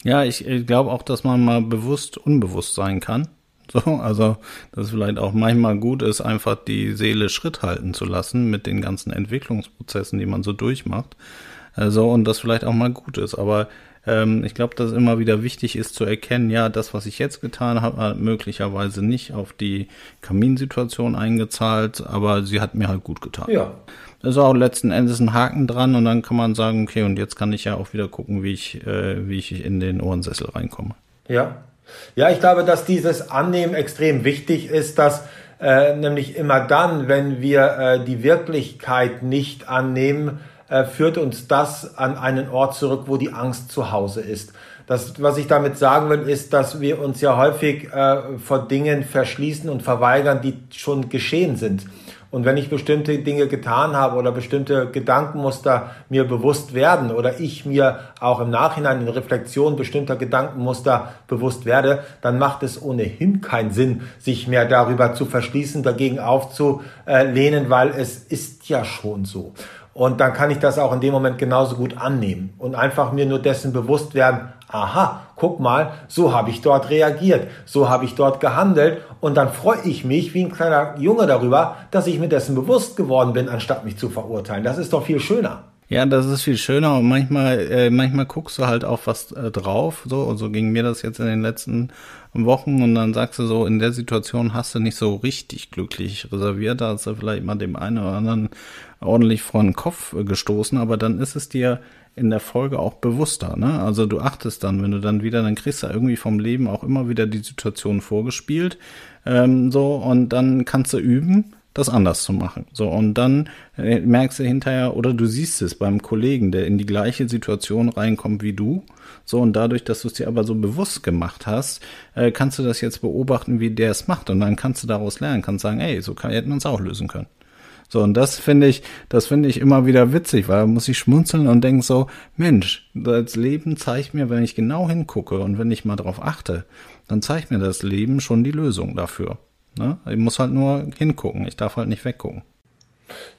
Ja, ich, ich glaube auch, dass man mal bewusst unbewusst sein kann. So, also, dass es vielleicht auch manchmal gut ist, einfach die Seele Schritt halten zu lassen mit den ganzen Entwicklungsprozessen, die man so durchmacht. Also, und das vielleicht auch mal gut ist. Aber ähm, ich glaube, dass es immer wieder wichtig ist zu erkennen, ja, das, was ich jetzt getan habe, hat möglicherweise nicht auf die Kaminsituation eingezahlt, aber sie hat mir halt gut getan. Ja ist auch letzten Endes ein Haken dran und dann kann man sagen, okay, und jetzt kann ich ja auch wieder gucken, wie ich, äh, wie ich in den Ohrensessel reinkomme. Ja. Ja, ich glaube, dass dieses Annehmen extrem wichtig ist, dass äh, nämlich immer dann, wenn wir äh, die Wirklichkeit nicht annehmen, äh, führt uns das an einen Ort zurück, wo die Angst zu Hause ist. Das, was ich damit sagen will, ist, dass wir uns ja häufig äh, vor Dingen verschließen und verweigern, die schon geschehen sind. Und wenn ich bestimmte Dinge getan habe oder bestimmte Gedankenmuster mir bewusst werden oder ich mir auch im Nachhinein in Reflexion bestimmter Gedankenmuster bewusst werde, dann macht es ohnehin keinen Sinn, sich mehr darüber zu verschließen, dagegen aufzulehnen, weil es ist ja schon so. Und dann kann ich das auch in dem Moment genauso gut annehmen und einfach mir nur dessen bewusst werden, aha, guck mal, so habe ich dort reagiert, so habe ich dort gehandelt und dann freue ich mich wie ein kleiner Junge darüber, dass ich mir dessen bewusst geworden bin, anstatt mich zu verurteilen. Das ist doch viel schöner. Ja, das ist viel schöner und manchmal, äh, manchmal guckst du halt auf was äh, drauf, so. Und so ging mir das jetzt in den letzten Wochen und dann sagst du so, in der Situation hast du nicht so richtig glücklich reserviert, da hast du vielleicht mal dem einen oder anderen ordentlich vor den Kopf äh, gestoßen, aber dann ist es dir in der Folge auch bewusster, ne? Also du achtest dann, wenn du dann wieder, dann kriegst du irgendwie vom Leben auch immer wieder die Situation vorgespielt, ähm, so. Und dann kannst du üben, das anders zu machen. So, und dann äh, merkst du hinterher, oder du siehst es beim Kollegen, der in die gleiche Situation reinkommt wie du. So, und dadurch, dass du es dir aber so bewusst gemacht hast, äh, kannst du das jetzt beobachten, wie der es macht. Und dann kannst du daraus lernen, kannst sagen, ey, so kann, hätten wir uns auch lösen können. So, und das finde ich, das finde ich immer wieder witzig, weil da muss ich schmunzeln und denke so, Mensch, das Leben zeigt mir, wenn ich genau hingucke und wenn ich mal drauf achte, dann zeigt mir das Leben schon die Lösung dafür. Ne? Ich muss halt nur hingucken, ich darf halt nicht weggucken.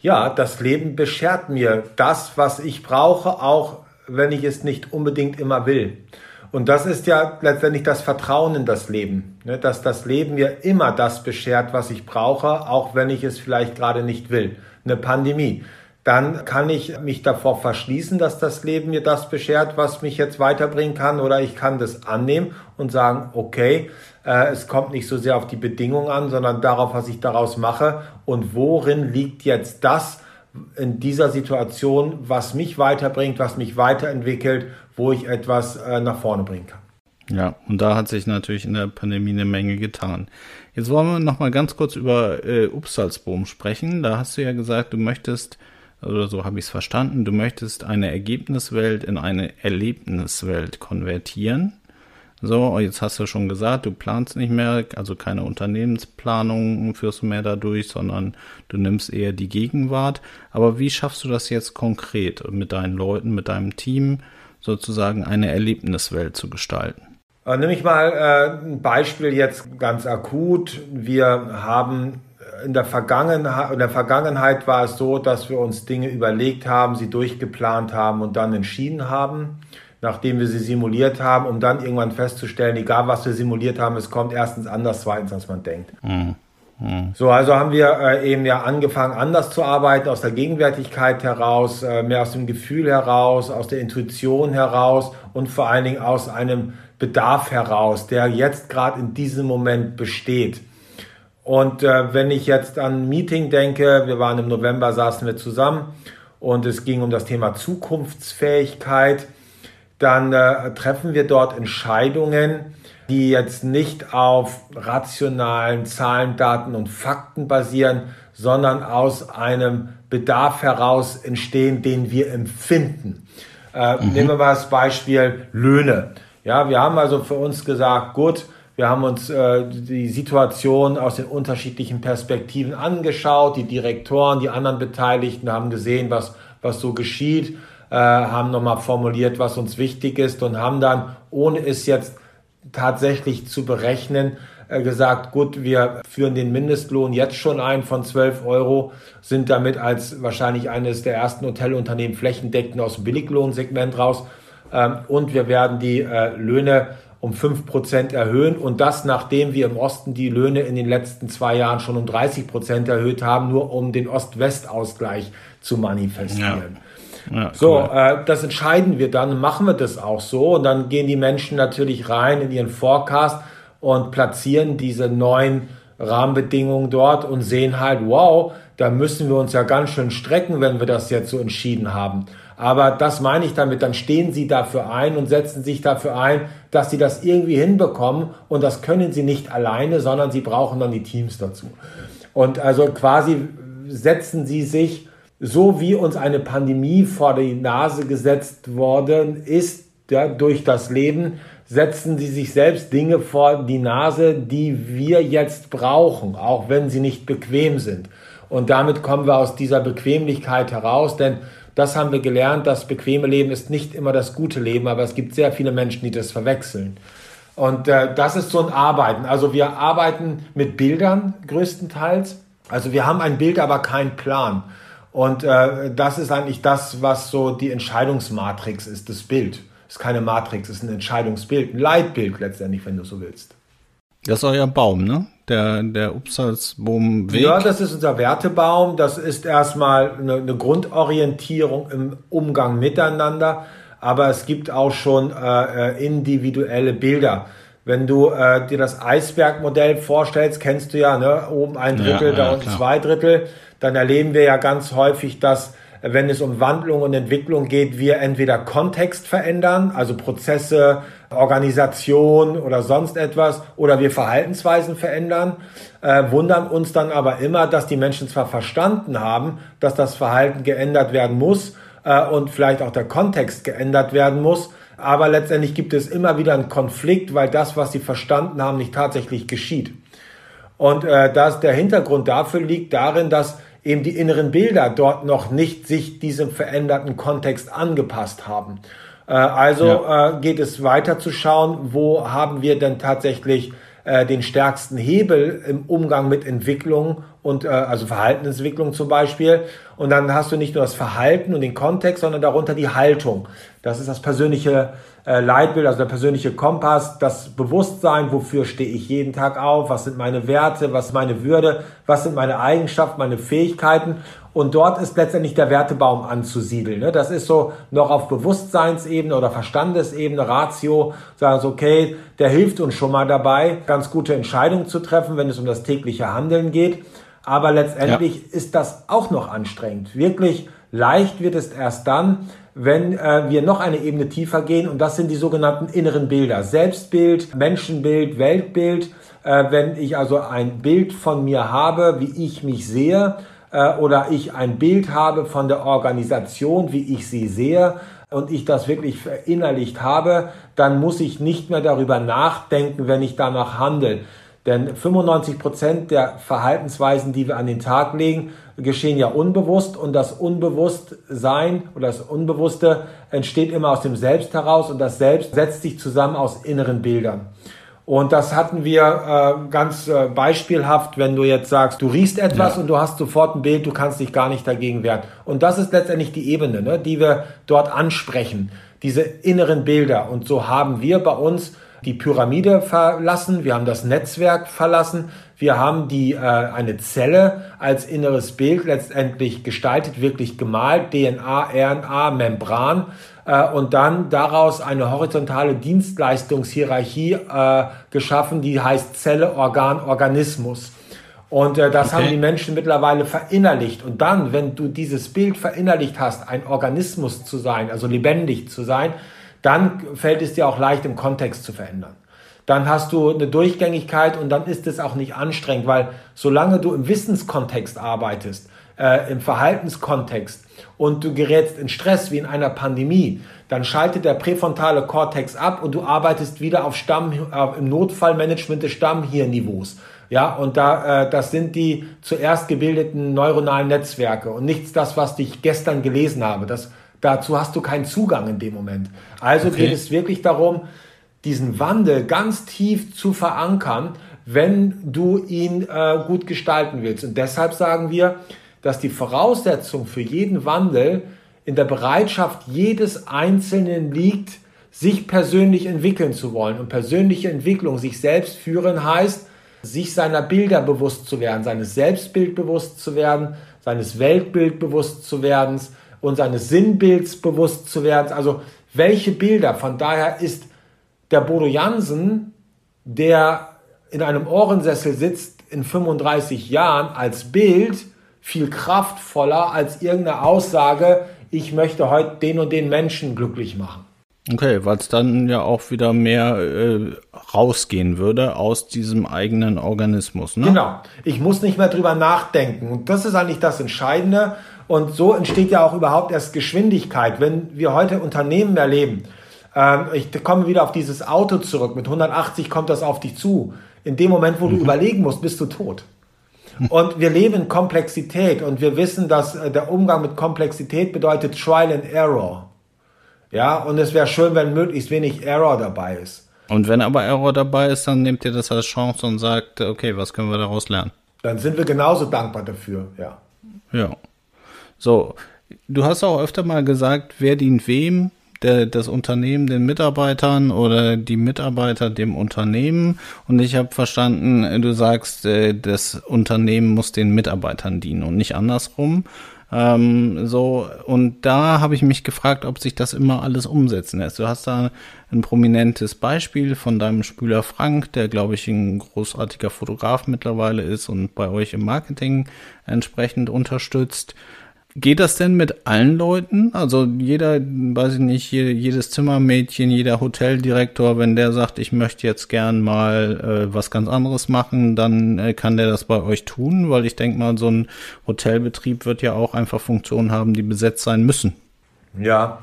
Ja, das Leben beschert mir das, was ich brauche, auch wenn ich es nicht unbedingt immer will. Und das ist ja letztendlich das Vertrauen in das Leben, ne? dass das Leben mir immer das beschert, was ich brauche, auch wenn ich es vielleicht gerade nicht will. Eine Pandemie. Dann kann ich mich davor verschließen, dass das Leben mir das beschert, was mich jetzt weiterbringen kann, oder ich kann das annehmen und sagen, okay, es kommt nicht so sehr auf die Bedingungen an, sondern darauf, was ich daraus mache und worin liegt jetzt das, in dieser Situation, was mich weiterbringt, was mich weiterentwickelt, wo ich etwas äh, nach vorne bringen kann. Ja, und da hat sich natürlich in der Pandemie eine Menge getan. Jetzt wollen wir noch mal ganz kurz über äh, Upsalzboom sprechen. Da hast du ja gesagt, du möchtest, oder so habe ich es verstanden, du möchtest eine Ergebniswelt in eine Erlebniswelt konvertieren. So, jetzt hast du schon gesagt, du planst nicht mehr, also keine Unternehmensplanung führst du mehr dadurch, sondern du nimmst eher die Gegenwart. Aber wie schaffst du das jetzt konkret mit deinen Leuten, mit deinem Team, sozusagen eine Erlebniswelt zu gestalten? Äh, nimm ich mal äh, ein Beispiel jetzt ganz akut. Wir haben in der, Vergangenheit, in der Vergangenheit war es so, dass wir uns Dinge überlegt haben, sie durchgeplant haben und dann entschieden haben nachdem wir sie simuliert haben, um dann irgendwann festzustellen, egal was wir simuliert haben, es kommt erstens anders, zweitens, als man denkt. Mhm. Mhm. So, also haben wir äh, eben ja angefangen, anders zu arbeiten, aus der Gegenwärtigkeit heraus, äh, mehr aus dem Gefühl heraus, aus der Intuition heraus und vor allen Dingen aus einem Bedarf heraus, der jetzt gerade in diesem Moment besteht. Und äh, wenn ich jetzt an ein Meeting denke, wir waren im November, saßen wir zusammen und es ging um das Thema Zukunftsfähigkeit dann äh, treffen wir dort Entscheidungen, die jetzt nicht auf rationalen Zahlen, Daten und Fakten basieren, sondern aus einem Bedarf heraus entstehen, den wir empfinden. Äh, mhm. Nehmen wir mal das Beispiel Löhne. Ja, wir haben also für uns gesagt, gut, wir haben uns äh, die Situation aus den unterschiedlichen Perspektiven angeschaut, die Direktoren, die anderen Beteiligten haben gesehen, was, was so geschieht äh, haben nochmal formuliert, was uns wichtig ist und haben dann, ohne es jetzt tatsächlich zu berechnen, äh, gesagt, gut, wir führen den Mindestlohn jetzt schon ein von 12 Euro, sind damit als wahrscheinlich eines der ersten Hotelunternehmen flächendeckend aus dem Billiglohnsegment raus ähm, und wir werden die äh, Löhne um 5% erhöhen und das nachdem wir im Osten die Löhne in den letzten zwei Jahren schon um 30% erhöht haben, nur um den Ost-West-Ausgleich zu manifestieren. Ja. Ja, so, äh, das entscheiden wir dann, machen wir das auch so. Und dann gehen die Menschen natürlich rein in ihren Forecast und platzieren diese neuen Rahmenbedingungen dort und sehen halt, wow, da müssen wir uns ja ganz schön strecken, wenn wir das jetzt so entschieden haben. Aber das meine ich damit, dann stehen sie dafür ein und setzen sich dafür ein, dass sie das irgendwie hinbekommen. Und das können sie nicht alleine, sondern sie brauchen dann die Teams dazu. Und also quasi setzen sie sich so wie uns eine Pandemie vor die Nase gesetzt worden ist ja, durch das Leben, setzen sie sich selbst Dinge vor die Nase, die wir jetzt brauchen, auch wenn sie nicht bequem sind. Und damit kommen wir aus dieser Bequemlichkeit heraus, denn das haben wir gelernt, das bequeme Leben ist nicht immer das gute Leben, aber es gibt sehr viele Menschen, die das verwechseln. Und äh, das ist so ein Arbeiten. Also wir arbeiten mit Bildern größtenteils. Also wir haben ein Bild, aber keinen Plan. Und äh, das ist eigentlich das, was so die Entscheidungsmatrix ist, das Bild. Ist keine Matrix, ist ein Entscheidungsbild, ein Leitbild letztendlich, wenn du so willst. Das ist euer Baum, ne? Der, der Upsalzboom-Weg. Ja, das ist unser Wertebaum. Das ist erstmal eine, eine Grundorientierung im Umgang miteinander. Aber es gibt auch schon äh, äh individuelle Bilder. Wenn du äh, dir das Eisbergmodell vorstellst, kennst du ja, ne? oben ein Drittel, ja, da unten zwei Drittel dann erleben wir ja ganz häufig, dass wenn es um Wandlung und Entwicklung geht, wir entweder Kontext verändern, also Prozesse, Organisation oder sonst etwas oder wir Verhaltensweisen verändern, äh, wundern uns dann aber immer, dass die Menschen zwar verstanden haben, dass das Verhalten geändert werden muss äh, und vielleicht auch der Kontext geändert werden muss, aber letztendlich gibt es immer wieder einen Konflikt, weil das, was sie verstanden haben, nicht tatsächlich geschieht. Und äh, das, der Hintergrund dafür liegt darin, dass eben die inneren Bilder dort noch nicht sich diesem veränderten Kontext angepasst haben. Äh, also ja. äh, geht es weiter zu schauen, wo haben wir denn tatsächlich äh, den stärksten Hebel im Umgang mit Entwicklung und äh, also Verhaltensentwicklung zum Beispiel. Und dann hast du nicht nur das Verhalten und den Kontext, sondern darunter die Haltung. Das ist das persönliche äh, Leitbild, also der persönliche Kompass, das Bewusstsein, wofür stehe ich jeden Tag auf, was sind meine Werte, was ist meine Würde, was sind meine Eigenschaften, meine Fähigkeiten. Und dort ist letztendlich der Wertebaum anzusiedeln. Ne? Das ist so noch auf Bewusstseinsebene oder Verstandesebene, Ratio, sagen so, okay, der hilft uns schon mal dabei, ganz gute Entscheidungen zu treffen, wenn es um das tägliche Handeln geht. Aber letztendlich ja. ist das auch noch anstrengend. Wirklich leicht wird es erst dann, wenn äh, wir noch eine Ebene tiefer gehen und das sind die sogenannten inneren Bilder. Selbstbild, Menschenbild, Weltbild. Äh, wenn ich also ein Bild von mir habe, wie ich mich sehe, äh, oder ich ein Bild habe von der Organisation, wie ich sie sehe, und ich das wirklich verinnerlicht habe, dann muss ich nicht mehr darüber nachdenken, wenn ich danach handle. Denn 95 Prozent der Verhaltensweisen, die wir an den Tag legen, geschehen ja unbewusst und das Unbewusstsein oder das Unbewusste entsteht immer aus dem Selbst heraus und das Selbst setzt sich zusammen aus inneren Bildern. Und das hatten wir äh, ganz äh, beispielhaft, wenn du jetzt sagst, du riechst etwas ja. und du hast sofort ein Bild, du kannst dich gar nicht dagegen wehren. Und das ist letztendlich die Ebene, ne, die wir dort ansprechen, diese inneren Bilder. Und so haben wir bei uns die Pyramide verlassen, wir haben das Netzwerk verlassen, wir haben die äh, eine Zelle als inneres Bild letztendlich gestaltet, wirklich gemalt, DNA, RNA, Membran äh, und dann daraus eine horizontale Dienstleistungshierarchie äh, geschaffen, die heißt Zelle, Organ, Organismus. Und äh, das okay. haben die Menschen mittlerweile verinnerlicht. Und dann, wenn du dieses Bild verinnerlicht hast, ein Organismus zu sein, also lebendig zu sein, dann fällt es dir auch leicht im Kontext zu verändern. Dann hast du eine Durchgängigkeit und dann ist es auch nicht anstrengend, weil solange du im Wissenskontext arbeitest, äh, im Verhaltenskontext und du gerätst in Stress wie in einer Pandemie, dann schaltet der präfrontale Kortex ab und du arbeitest wieder auf Stamm, äh, im Notfallmanagement des Stammhirnniveaus. Ja, und da, äh, das sind die zuerst gebildeten neuronalen Netzwerke und nichts das, was ich gestern gelesen habe. Das Dazu hast du keinen Zugang in dem Moment. Also okay. geht es wirklich darum, diesen Wandel ganz tief zu verankern, wenn du ihn äh, gut gestalten willst. Und deshalb sagen wir, dass die Voraussetzung für jeden Wandel in der Bereitschaft jedes Einzelnen liegt, sich persönlich entwickeln zu wollen. Und persönliche Entwicklung, sich selbst führen heißt, sich seiner Bilder bewusst zu werden, seines Selbstbild bewusst zu werden, seines Weltbild bewusst zu werden, und seines Sinnbilds bewusst zu werden. Also welche Bilder. Von daher ist der Bodo Jansen, der in einem Ohrensessel sitzt in 35 Jahren als Bild viel kraftvoller als irgendeine Aussage, ich möchte heute den und den Menschen glücklich machen. Okay, weil es dann ja auch wieder mehr äh, rausgehen würde aus diesem eigenen Organismus. Ne? Genau. Ich muss nicht mehr drüber nachdenken. Und das ist eigentlich das Entscheidende. Und so entsteht ja auch überhaupt erst Geschwindigkeit. Wenn wir heute Unternehmen erleben, ähm, ich komme wieder auf dieses Auto zurück, mit 180 kommt das auf dich zu. In dem Moment, wo mhm. du überlegen musst, bist du tot. Und wir leben in Komplexität und wir wissen, dass äh, der Umgang mit Komplexität bedeutet Trial and Error. Ja, und es wäre schön, wenn möglichst wenig Error dabei ist. Und wenn aber Error dabei ist, dann nehmt ihr das als Chance und sagt, okay, was können wir daraus lernen? Dann sind wir genauso dankbar dafür, ja. Ja. So, du hast auch öfter mal gesagt, wer dient wem, der, das Unternehmen den Mitarbeitern oder die Mitarbeiter dem Unternehmen. Und ich habe verstanden, du sagst, äh, das Unternehmen muss den Mitarbeitern dienen und nicht andersrum. Ähm, so, und da habe ich mich gefragt, ob sich das immer alles umsetzen lässt. Du hast da ein prominentes Beispiel von deinem Spüler Frank, der, glaube ich, ein großartiger Fotograf mittlerweile ist und bei euch im Marketing entsprechend unterstützt Geht das denn mit allen Leuten? Also jeder, weiß ich nicht, jedes Zimmermädchen, jeder Hoteldirektor, wenn der sagt, ich möchte jetzt gern mal äh, was ganz anderes machen, dann äh, kann der das bei euch tun, weil ich denke mal, so ein Hotelbetrieb wird ja auch einfach Funktionen haben, die besetzt sein müssen. Ja,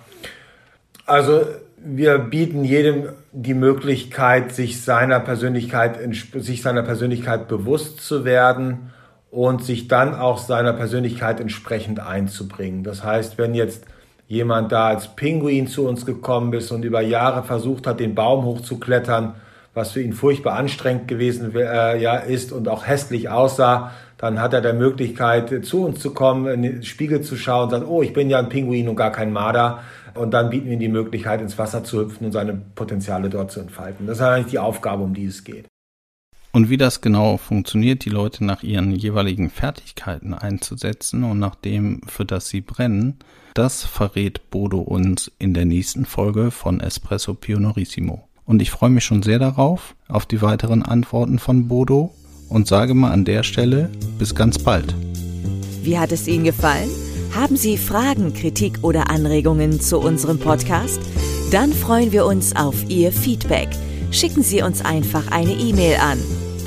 also wir bieten jedem die Möglichkeit, sich seiner Persönlichkeit, sich seiner Persönlichkeit bewusst zu werden und sich dann auch seiner Persönlichkeit entsprechend einzubringen. Das heißt, wenn jetzt jemand da als Pinguin zu uns gekommen ist und über Jahre versucht hat, den Baum hochzuklettern, was für ihn furchtbar anstrengend gewesen äh, ja, ist und auch hässlich aussah, dann hat er die Möglichkeit, zu uns zu kommen, in den Spiegel zu schauen und sagt, oh, ich bin ja ein Pinguin und gar kein Marder. Und dann bieten wir ihm die Möglichkeit, ins Wasser zu hüpfen und seine Potenziale dort zu entfalten. Das ist eigentlich die Aufgabe, um die es geht. Und wie das genau funktioniert, die Leute nach ihren jeweiligen Fertigkeiten einzusetzen und nach dem, für das sie brennen, das verrät Bodo uns in der nächsten Folge von Espresso Pionorissimo. Und ich freue mich schon sehr darauf, auf die weiteren Antworten von Bodo und sage mal an der Stelle bis ganz bald. Wie hat es Ihnen gefallen? Haben Sie Fragen, Kritik oder Anregungen zu unserem Podcast? Dann freuen wir uns auf Ihr Feedback. Schicken Sie uns einfach eine E-Mail an